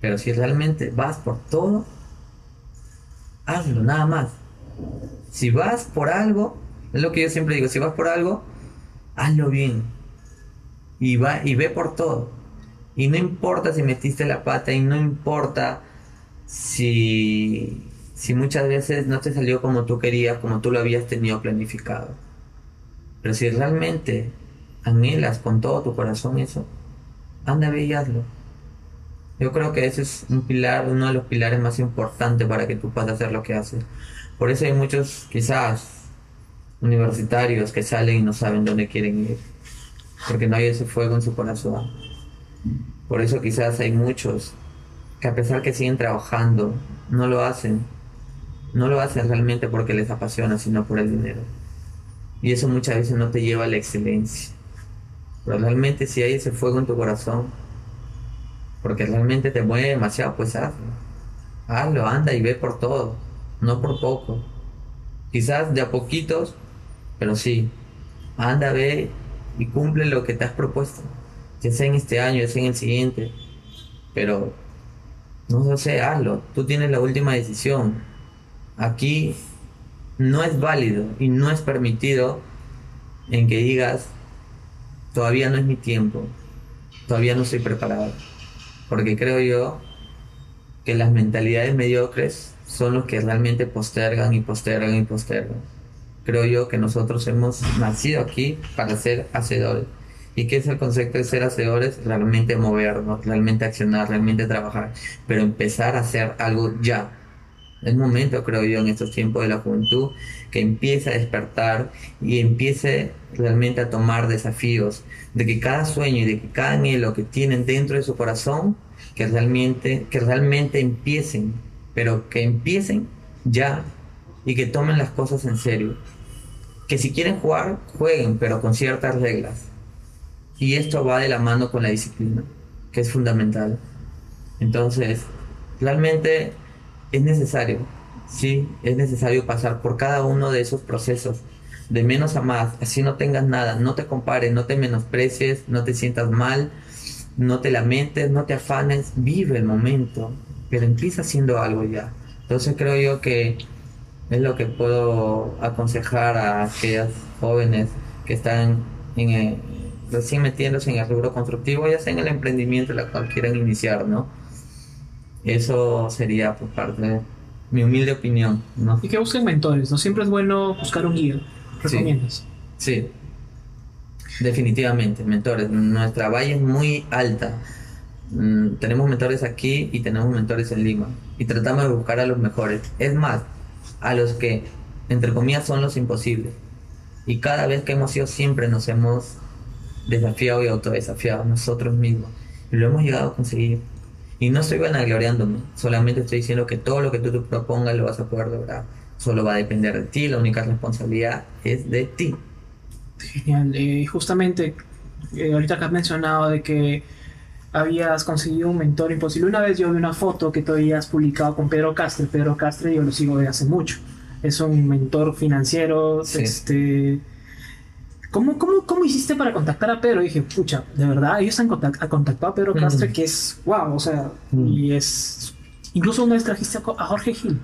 Pero si realmente vas por todo, hazlo, nada más. Si vas por algo, es lo que yo siempre digo, si vas por algo, hazlo bien. Y, va, y ve por todo. Y no importa si metiste la pata y no importa si, si muchas veces no te salió como tú querías, como tú lo habías tenido planificado. Pero si realmente anhelas con todo tu corazón eso, anda ve y hazlo. Yo creo que ese es un pilar, uno de los pilares más importantes para que tú puedas hacer lo que haces. Por eso hay muchos, quizás, universitarios que salen y no saben dónde quieren ir, porque no hay ese fuego en su corazón. Por eso quizás hay muchos que a pesar que siguen trabajando, no lo hacen. No lo hacen realmente porque les apasiona, sino por el dinero. Y eso muchas veces no te lleva a la excelencia. Pero realmente si hay ese fuego en tu corazón, porque realmente te mueve demasiado, pues hazlo. Hazlo, anda y ve por todo, no por poco. Quizás de a poquitos, pero sí, anda, ve y cumple lo que te has propuesto. Ya sea en este año, ya sea en el siguiente. Pero no sé, hazlo. Tú tienes la última decisión. Aquí no es válido y no es permitido en que digas, todavía no es mi tiempo, todavía no estoy preparado. Porque creo yo que las mentalidades mediocres son los que realmente postergan y postergan y postergan. Creo yo que nosotros hemos nacido aquí para ser hacedores. ¿Y qué es el concepto de ser hacedores? Realmente movernos, realmente accionar, realmente trabajar, pero empezar a hacer algo ya. Es momento, creo yo, en estos tiempos de la juventud, que empiece a despertar y empiece realmente a tomar desafíos, de que cada sueño y de que cada anhelo que tienen dentro de su corazón, que realmente, que realmente empiecen, pero que empiecen ya y que tomen las cosas en serio. Que si quieren jugar, jueguen, pero con ciertas reglas y esto va de la mano con la disciplina, que es fundamental. Entonces, realmente es necesario, sí, es necesario pasar por cada uno de esos procesos, de menos a más, así no tengas nada, no te compares, no te menosprecies, no te sientas mal, no te lamentes, no te afanes, vive el momento, pero empieza haciendo algo ya. Entonces creo yo que es lo que puedo aconsejar a aquellas jóvenes que están en, recién metiéndose en el rubro constructivo, ya sea en el emprendimiento la cual quieran iniciar, ¿no? Eso sería por parte de mi humilde opinión, ¿no? Y que busquen mentores, ¿no? Siempre es bueno buscar un guía. ¿Recomiendas? Sí. Definitivamente, mentores. Nuestra valle es muy alta. Mm, tenemos mentores aquí y tenemos mentores en Lima. Y tratamos de buscar a los mejores. Es más, a los que, entre comillas, son los imposibles. Y cada vez que hemos ido siempre nos hemos desafiado y autodesafiado nosotros mismos. Y lo hemos llegado a conseguir. Y no estoy vanagloriándome, solamente estoy diciendo que todo lo que tú te propongas lo vas a poder lograr. Solo va a depender de ti, la única responsabilidad es de ti. Genial. Eh, justamente, eh, ahorita que has mencionado de que habías conseguido un mentor imposible. Una vez yo vi una foto que tú habías publicado con Pedro Castre. Pedro Castre yo lo sigo de hace mucho. Es un mentor financiero, este ¿Cómo, cómo, cómo hiciste para contactar a Pedro? Y dije, pucha, de verdad, ellos han contactado a Pedro Castro, que es wow, o sea, y es. Incluso una vez trajiste a Jorge Gil.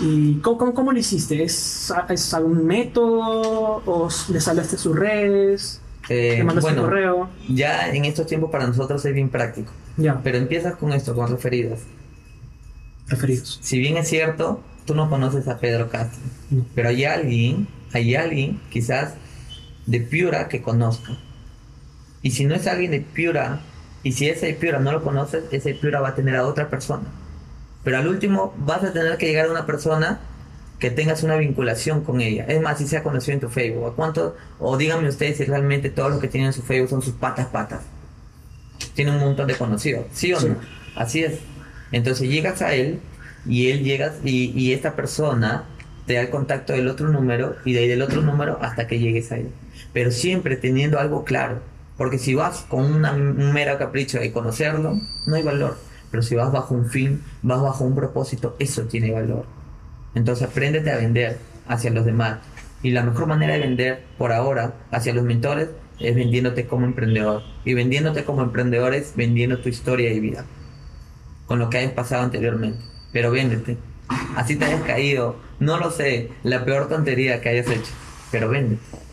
¿Y cómo, cómo, cómo, lo hiciste? ¿Es, ¿Es, algún método? ¿O le saliste sus redes? Eh, bueno, correo? Ya en estos tiempos para nosotros es bien práctico. Ya. Pero empiezas con esto, con referidos. Referidos. Si bien es cierto, tú no conoces a Pedro Castro, pero hay alguien, hay alguien, quizás de Piura que conozca. Y si no es alguien de Piura, y si ese Piura no lo conoces, ese Piura va a tener a otra persona. Pero al último vas a tener que llegar a una persona que tengas una vinculación con ella. Es más, si se ha conocido en tu Facebook. ¿A cuánto? O díganme ustedes si realmente todo lo que tienen en su Facebook son sus patas patas. Tiene un montón de conocidos. ¿Sí o no? Así es. Entonces llegas a él y él llegas y, y esta persona te da el contacto del otro número y de ahí del otro número hasta que llegues a él pero siempre teniendo algo claro. Porque si vas con una, un mero capricho de conocerlo, no hay valor. Pero si vas bajo un fin, vas bajo un propósito, eso tiene valor. Entonces apréndete a vender hacia los demás. Y la mejor manera de vender por ahora hacia los mentores es vendiéndote como emprendedor. Y vendiéndote como emprendedor es vendiendo tu historia de vida. Con lo que hayas pasado anteriormente. Pero véndete. Así te hayas caído. No lo sé. La peor tontería que hayas hecho. Pero véndete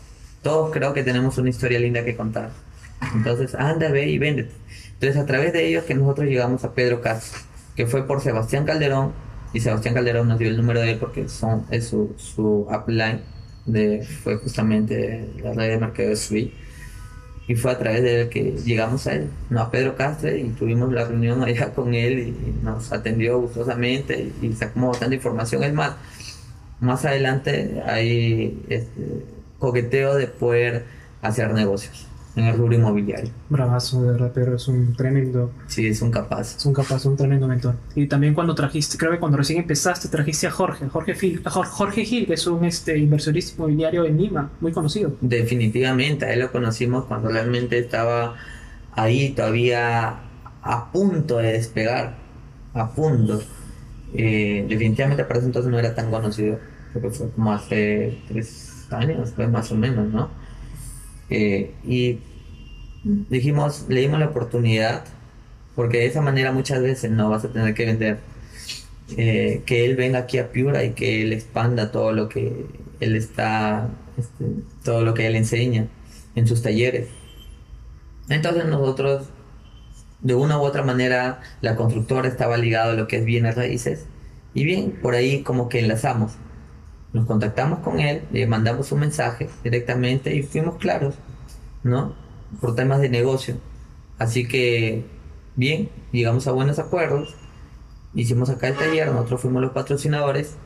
todos creo que tenemos una historia linda que contar. Entonces, anda, ve y véndete. Entonces, a través de ellos que nosotros llegamos a Pedro Castro, que fue por Sebastián Calderón, y Sebastián Calderón nos dio el número de él porque son, es su, su upline, de, fue justamente la red de mercado de Sui. Y fue a través de él que llegamos a él, no a Pedro Castre, y tuvimos la reunión allá con él y nos atendió gustosamente y sacamos bastante información. Es más, más adelante hay este, coqueteo de poder hacer negocios en el rubro inmobiliario. Bravazo, de verdad, pero es un tremendo, Sí, es un capaz. es un capaz, un tremendo mentor. Y también cuando trajiste, creo que cuando recién empezaste, trajiste a Jorge, Jorge, Jor- Jorge Gil, que es un este, inversionista inmobiliario en Lima, muy conocido. Definitivamente, a él lo conocimos cuando realmente estaba ahí todavía a punto de despegar, a punto. Eh, definitivamente para ese entonces no era tan conocido, creo que fue como hace tres años, pues más o menos, ¿no? Eh, y dijimos, le dimos la oportunidad, porque de esa manera muchas veces no vas a tener que vender. Eh, que él venga aquí a Piura y que él expanda todo lo que él está, este, todo lo que él enseña en sus talleres. Entonces nosotros, de una u otra manera, la constructora estaba ligado a lo que es bienes raíces y bien, por ahí como que enlazamos. Nos contactamos con él, le mandamos un mensaje directamente y fuimos claros, ¿no? Por temas de negocio. Así que, bien, llegamos a buenos acuerdos, hicimos acá el taller, nosotros fuimos los patrocinadores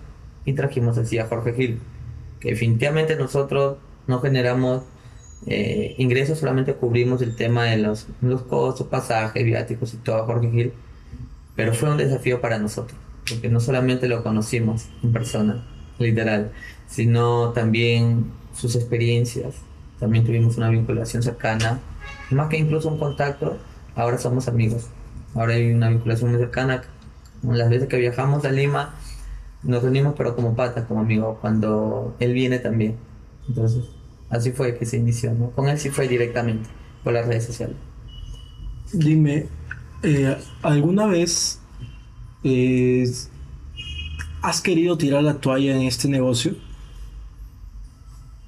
y trajimos así a Jorge Gil. Que definitivamente nosotros no generamos eh, ingresos, solamente cubrimos el tema de los, los costos, pasajes, viáticos y todo a Jorge Gil. Pero fue un desafío para nosotros, porque no solamente lo conocimos en persona, literal, sino también sus experiencias. También tuvimos una vinculación cercana, más que incluso un contacto, ahora somos amigos. Ahora hay una vinculación muy cercana. Las veces que viajamos a Lima, nos reunimos, pero como patas, como amigos, cuando él viene también. Entonces, así fue que se inició, ¿no? Con él sí fue directamente, por las redes sociales. Dime, eh, ¿alguna vez eh, has querido tirar la toalla en este negocio?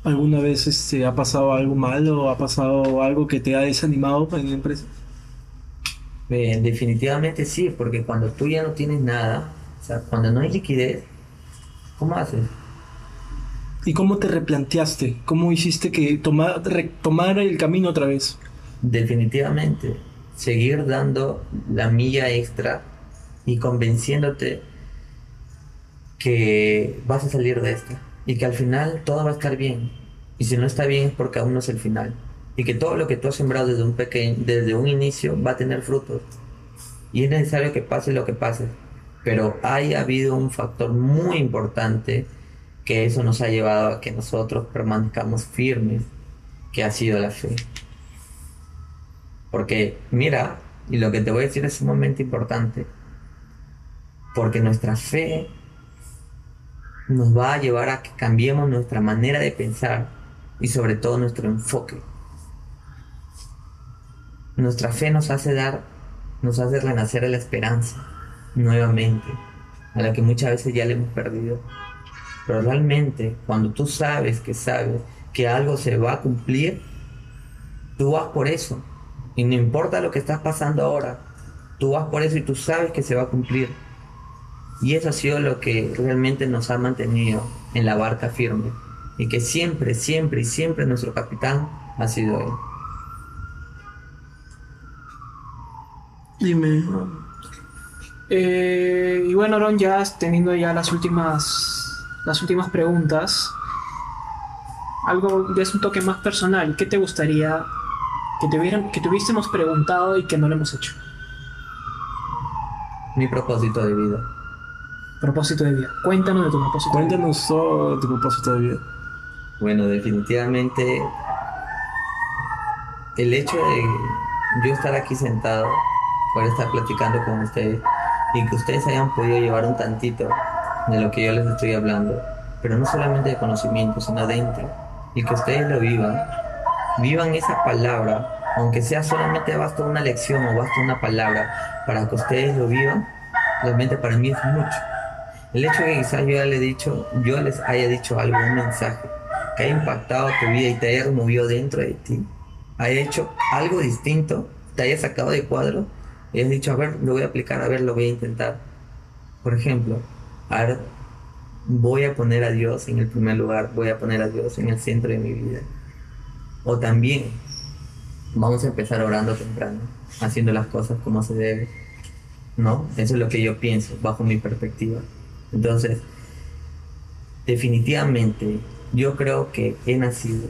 ¿Alguna vez este, ha pasado algo malo o ha pasado algo que te ha desanimado en la empresa? Definitivamente sí, porque cuando tú ya no tienes nada, o sea, cuando no hay liquidez, ¿cómo haces? ¿Y cómo te replanteaste? ¿Cómo hiciste que tomar, retomar el camino otra vez? Definitivamente, seguir dando la milla extra y convenciéndote que vas a salir de esta y que al final todo va a estar bien. Y si no está bien es porque aún no es el final. Y que todo lo que tú has sembrado desde un, pequeño, desde un inicio va a tener frutos. Y es necesario que pase lo que pase. Pero hay habido un factor muy importante que eso nos ha llevado a que nosotros permanezcamos firmes, que ha sido la fe. Porque mira, y lo que te voy a decir es sumamente importante, porque nuestra fe nos va a llevar a que cambiemos nuestra manera de pensar y sobre todo nuestro enfoque. Nuestra fe nos hace dar, nos hace renacer la esperanza nuevamente, a la que muchas veces ya le hemos perdido. Pero realmente, cuando tú sabes que sabes que algo se va a cumplir, tú vas por eso. Y no importa lo que estás pasando ahora, tú vas por eso y tú sabes que se va a cumplir. Y eso ha sido lo que realmente nos ha mantenido en la barca firme. Y que siempre, siempre y siempre nuestro capitán ha sido él. Dime. Eh, y bueno, Aaron, ya teniendo ya las últimas, las últimas preguntas, algo de un toque más personal, ¿qué te gustaría que te, hubieran, que te hubiésemos preguntado y que no lo hemos hecho? Mi propósito de vida. Propósito de vida. Cuéntanos de tu propósito de vida. Cuéntanos todo tu propósito de vida. Bueno, definitivamente el hecho de yo estar aquí sentado, poder estar platicando con ustedes y que ustedes hayan podido llevar un tantito de lo que yo les estoy hablando, pero no solamente de conocimiento, sino dentro, y que ustedes lo vivan, vivan esa palabra, aunque sea solamente basta una lección o basta una palabra, para que ustedes lo vivan, realmente para mí es mucho. El hecho de que quizás yo le he dicho, yo les haya dicho algo, un mensaje, que haya impactado tu vida y te haya removido dentro de ti, haya hecho algo distinto, te haya sacado de cuadro, y has dicho, a ver, lo voy a aplicar, a ver, lo voy a intentar. Por ejemplo, a ver, voy a poner a Dios en el primer lugar, voy a poner a Dios en el centro de mi vida. O también, vamos a empezar orando temprano, haciendo las cosas como se debe. ¿No? Eso es lo que yo pienso, bajo mi perspectiva. Entonces, definitivamente, yo creo que he nacido,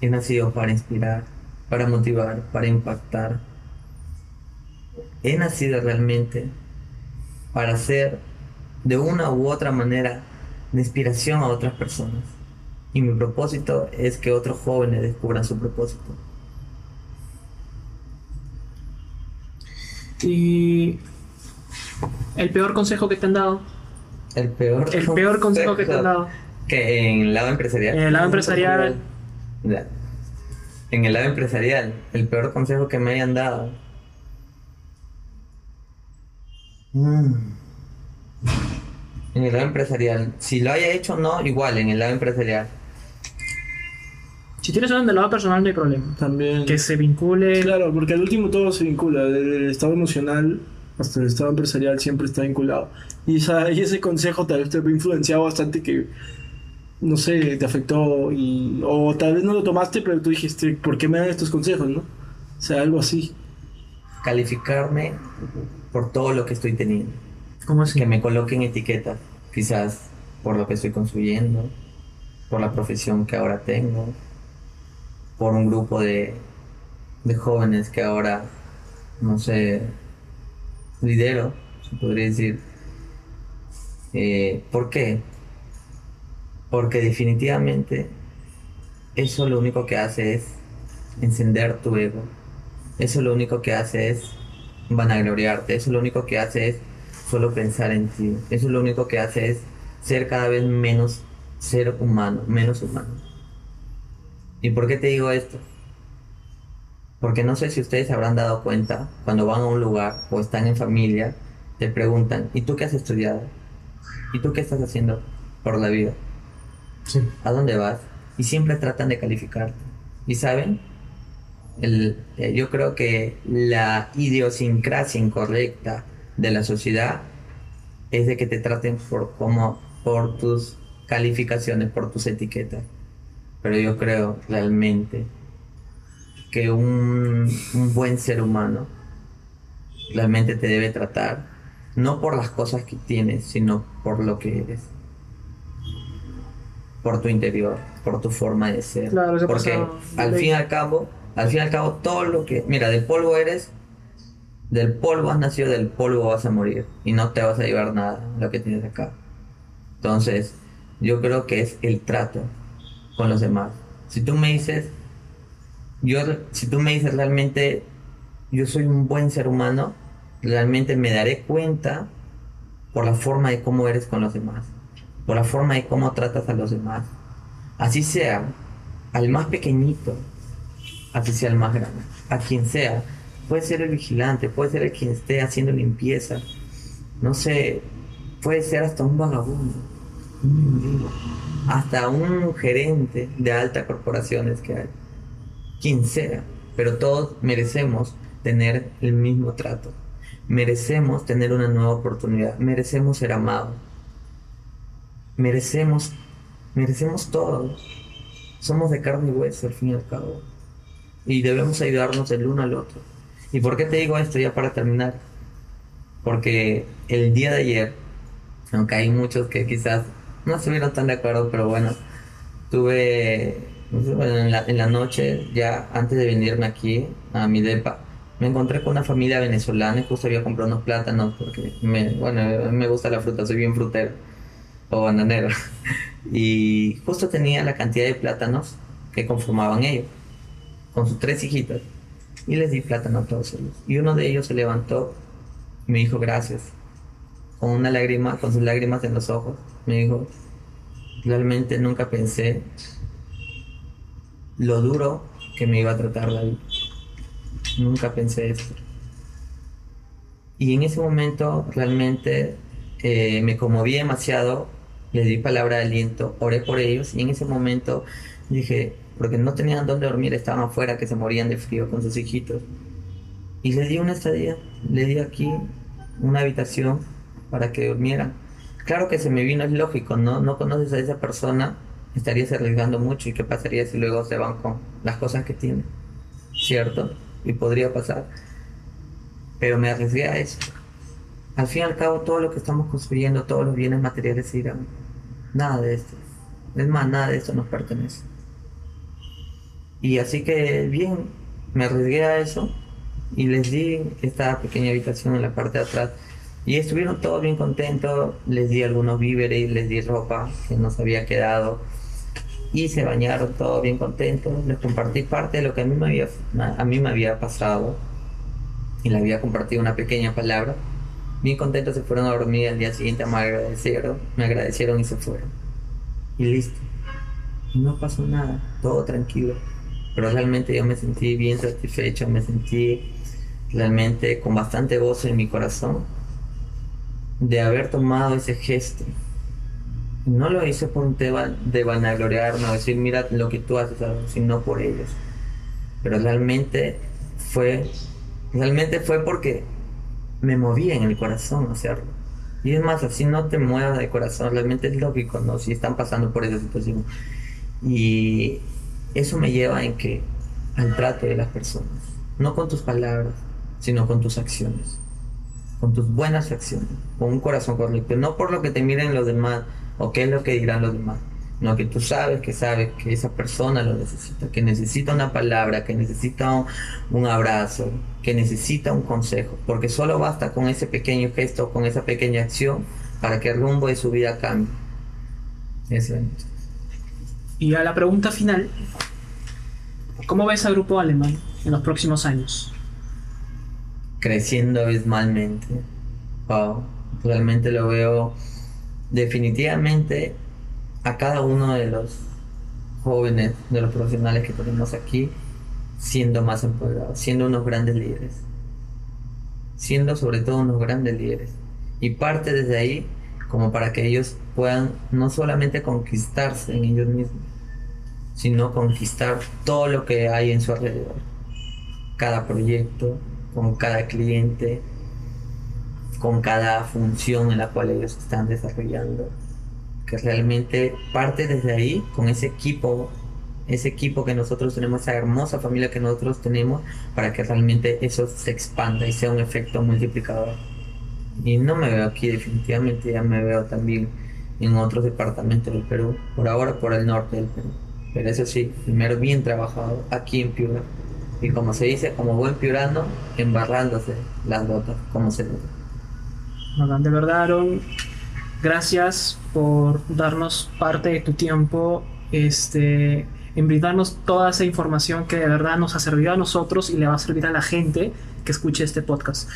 he nacido para inspirar, para motivar, para impactar. He nacido realmente para ser de una u otra manera de inspiración a otras personas. Y mi propósito es que otros jóvenes descubran su propósito. Y el peor consejo que te han dado. El peor, El peor consejo que te han dado. Que en el lado empresarial. En el lado empresarial. En el lado empresarial, el peor consejo que me hayan dado. Mm. En el lado empresarial. Si lo haya hecho, no, igual, en el lado empresarial. Si tienes uno del lado personal, no hay problema. También. Que se vincule. Claro, porque al último todo se vincula, el estado emocional hasta el estado empresarial siempre está vinculado. Y, esa, y ese consejo tal vez te ha influenciado bastante que, no sé, te afectó y, o tal vez no lo tomaste, pero tú dijiste, ¿por qué me dan estos consejos, no? O sea, algo así. Calificarme por todo lo que estoy teniendo. ¿Cómo así? Que me coloquen etiquetas, quizás por lo que estoy construyendo, por la profesión que ahora tengo, por un grupo de, de jóvenes que ahora, no sé, lidero, se podría decir. Eh, ¿Por qué? Porque definitivamente eso lo único que hace es encender tu ego. Eso lo único que hace es vanagloriarte. Eso lo único que hace es solo pensar en ti. Eso lo único que hace es ser cada vez menos ser humano, menos humano. ¿Y por qué te digo esto? Porque no sé si ustedes se habrán dado cuenta, cuando van a un lugar o están en familia, te preguntan, ¿y tú qué has estudiado? ¿Y tú qué estás haciendo por la vida? Sí. ¿A dónde vas? Y siempre tratan de calificarte. ¿Y saben? El- eh, yo creo que la idiosincrasia incorrecta de la sociedad es de que te traten por como por tus calificaciones, por tus etiquetas. Pero yo creo realmente que un, un buen ser humano realmente te debe tratar no por las cosas que tienes, sino por lo que eres. Por tu interior, por tu forma de ser. Claro, Porque al fin y al cabo, al fin y al cabo, todo lo que. Mira, del polvo eres, del polvo has nacido, del polvo vas a morir. Y no te vas a llevar nada, lo que tienes acá. Entonces, yo creo que es el trato con los demás. Si tú me dices, yo, si tú me dices realmente, yo soy un buen ser humano, realmente me daré cuenta por la forma de cómo eres con los demás, por la forma de cómo tratas a los demás. Así sea, al más pequeñito, así sea el más grande, a quien sea. Puede ser el vigilante, puede ser el quien esté haciendo limpieza, no sé, puede ser hasta un vagabundo, un hasta un gerente de altas corporaciones que hay, quien sea, pero todos merecemos tener el mismo trato, merecemos tener una nueva oportunidad, merecemos ser amados, merecemos, merecemos todo, somos de carne y hueso al fin y al cabo, y debemos ayudarnos el uno al otro. ¿Y por qué te digo esto ya para terminar? Porque el día de ayer, aunque hay muchos que quizás no estuvieron tan de acuerdo, pero bueno, tuve en, la, noche, ya antes de venirme aquí a mi depa, me encontré con una familia venezolana y justo había comprado unos plátanos porque me, bueno, me gusta la fruta, soy bien frutero o bananero. Y justo tenía la cantidad de plátanos que conformaban ellos, con sus tres hijitas. Y les di plátano a todos ellos. Y uno de ellos se levantó y me dijo gracias. Con una lágrima, con sus lágrimas en los ojos. Me dijo, realmente nunca pensé lo duro que me iba a tratar la vida. Nunca pensé esto. Y en ese momento realmente eh, me conmoví demasiado, les di palabra de aliento, oré por ellos y en ese momento dije, porque no tenían dónde dormir, estaban afuera que se morían de frío con sus hijitos. Y les di una estadía, les di aquí una habitación para que durmieran. Claro que se me vino, es lógico, ¿no? No conoces a esa persona, estarías arriesgando mucho y qué pasaría si luego se van con las cosas que tienen. ¿cierto? Y podría pasar. Pero me arriesgué a eso. Al fin y al cabo, todo lo que estamos construyendo, todos los bienes materiales se irán. Nada de esto. Es más, nada de esto nos pertenece. Y así que, bien, me arriesgué a eso y les di esta pequeña habitación en la parte de atrás. Y estuvieron todos bien contentos, les di algunos víveres, les di ropa que nos había quedado y se bañaron todos bien contentos. Les compartí parte de lo que a mí me había, a mí me había pasado y le había compartido una pequeña palabra. Bien contentos se fueron a dormir al día siguiente me agradecieron, me agradecieron y se fueron. Y listo. No pasó nada, todo tranquilo. Pero realmente yo me sentí bien satisfecho, me sentí realmente con bastante gozo en mi corazón de haber tomado ese gesto. No lo hice por un tema de vanagloriarme o decir, mira lo que tú haces, sino por ellos. Pero realmente fue, realmente fue porque me movía en el corazón hacerlo. Y es más, así no te muevas de corazón, realmente es lógico, ¿no? Si están pasando por esa situación. Y eso me lleva en que al trato de las personas, no con tus palabras, sino con tus acciones, con tus buenas acciones, con un corazón correcto, no por lo que te miren los demás o qué es lo que dirán los demás, sino que tú sabes que sabes que esa persona lo necesita, que necesita una palabra, que necesita un, abrazo, que necesita un consejo, porque solo basta con ese pequeño gesto, con esa pequeña acción para que el rumbo de su vida cambie. Eso es. Y a la pregunta final, ¿cómo ves al grupo alemán en los próximos años? creciendo abismalmente. Wow, realmente lo veo definitivamente a cada uno de los jóvenes, de los profesionales que tenemos aquí, siendo más empoderados, siendo unos grandes líderes, siendo sobre todo unos grandes líderes. Y parte desde ahí como para que ellos puedan no solamente conquistarse en ellos mismos, sino conquistar todo lo que hay en su alrededor. Cada proyecto, con cada cliente, con cada función en la cual ellos están desarrollando. Que realmente parte desde ahí, con ese equipo, ese equipo que nosotros tenemos, esa hermosa familia que nosotros tenemos, para que realmente eso se expanda y sea un efecto multiplicador. Y no me veo aquí definitivamente, ya me veo también en otros departamentos del Perú, por ahora por el norte del Perú. Pero eso sí, primero bien trabajado aquí en Piura y como se dice, como buen piurano, embarrándose las botas, como se dice. De verdad, Aaron, gracias por darnos parte de tu tiempo, este, en brindarnos toda esa información que de verdad nos ha servido a nosotros y le va a servir a la gente que escuche este podcast.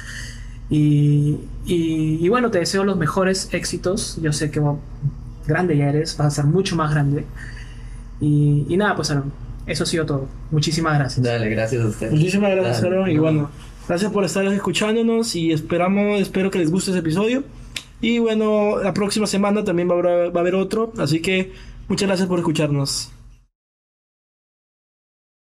Y, y, bueno, te deseo los mejores éxitos. Yo sé que grande ya eres, vas a ser mucho más grande. Y, y nada, pues Aaron, eso ha sido todo. Muchísimas gracias. Dale, gracias a usted. Muchísimas gracias, Aaron. Y bueno, gracias por estar escuchándonos y esperamos, espero que les guste ese episodio. Y bueno, la próxima semana también va va a haber otro. Así que muchas gracias por escucharnos.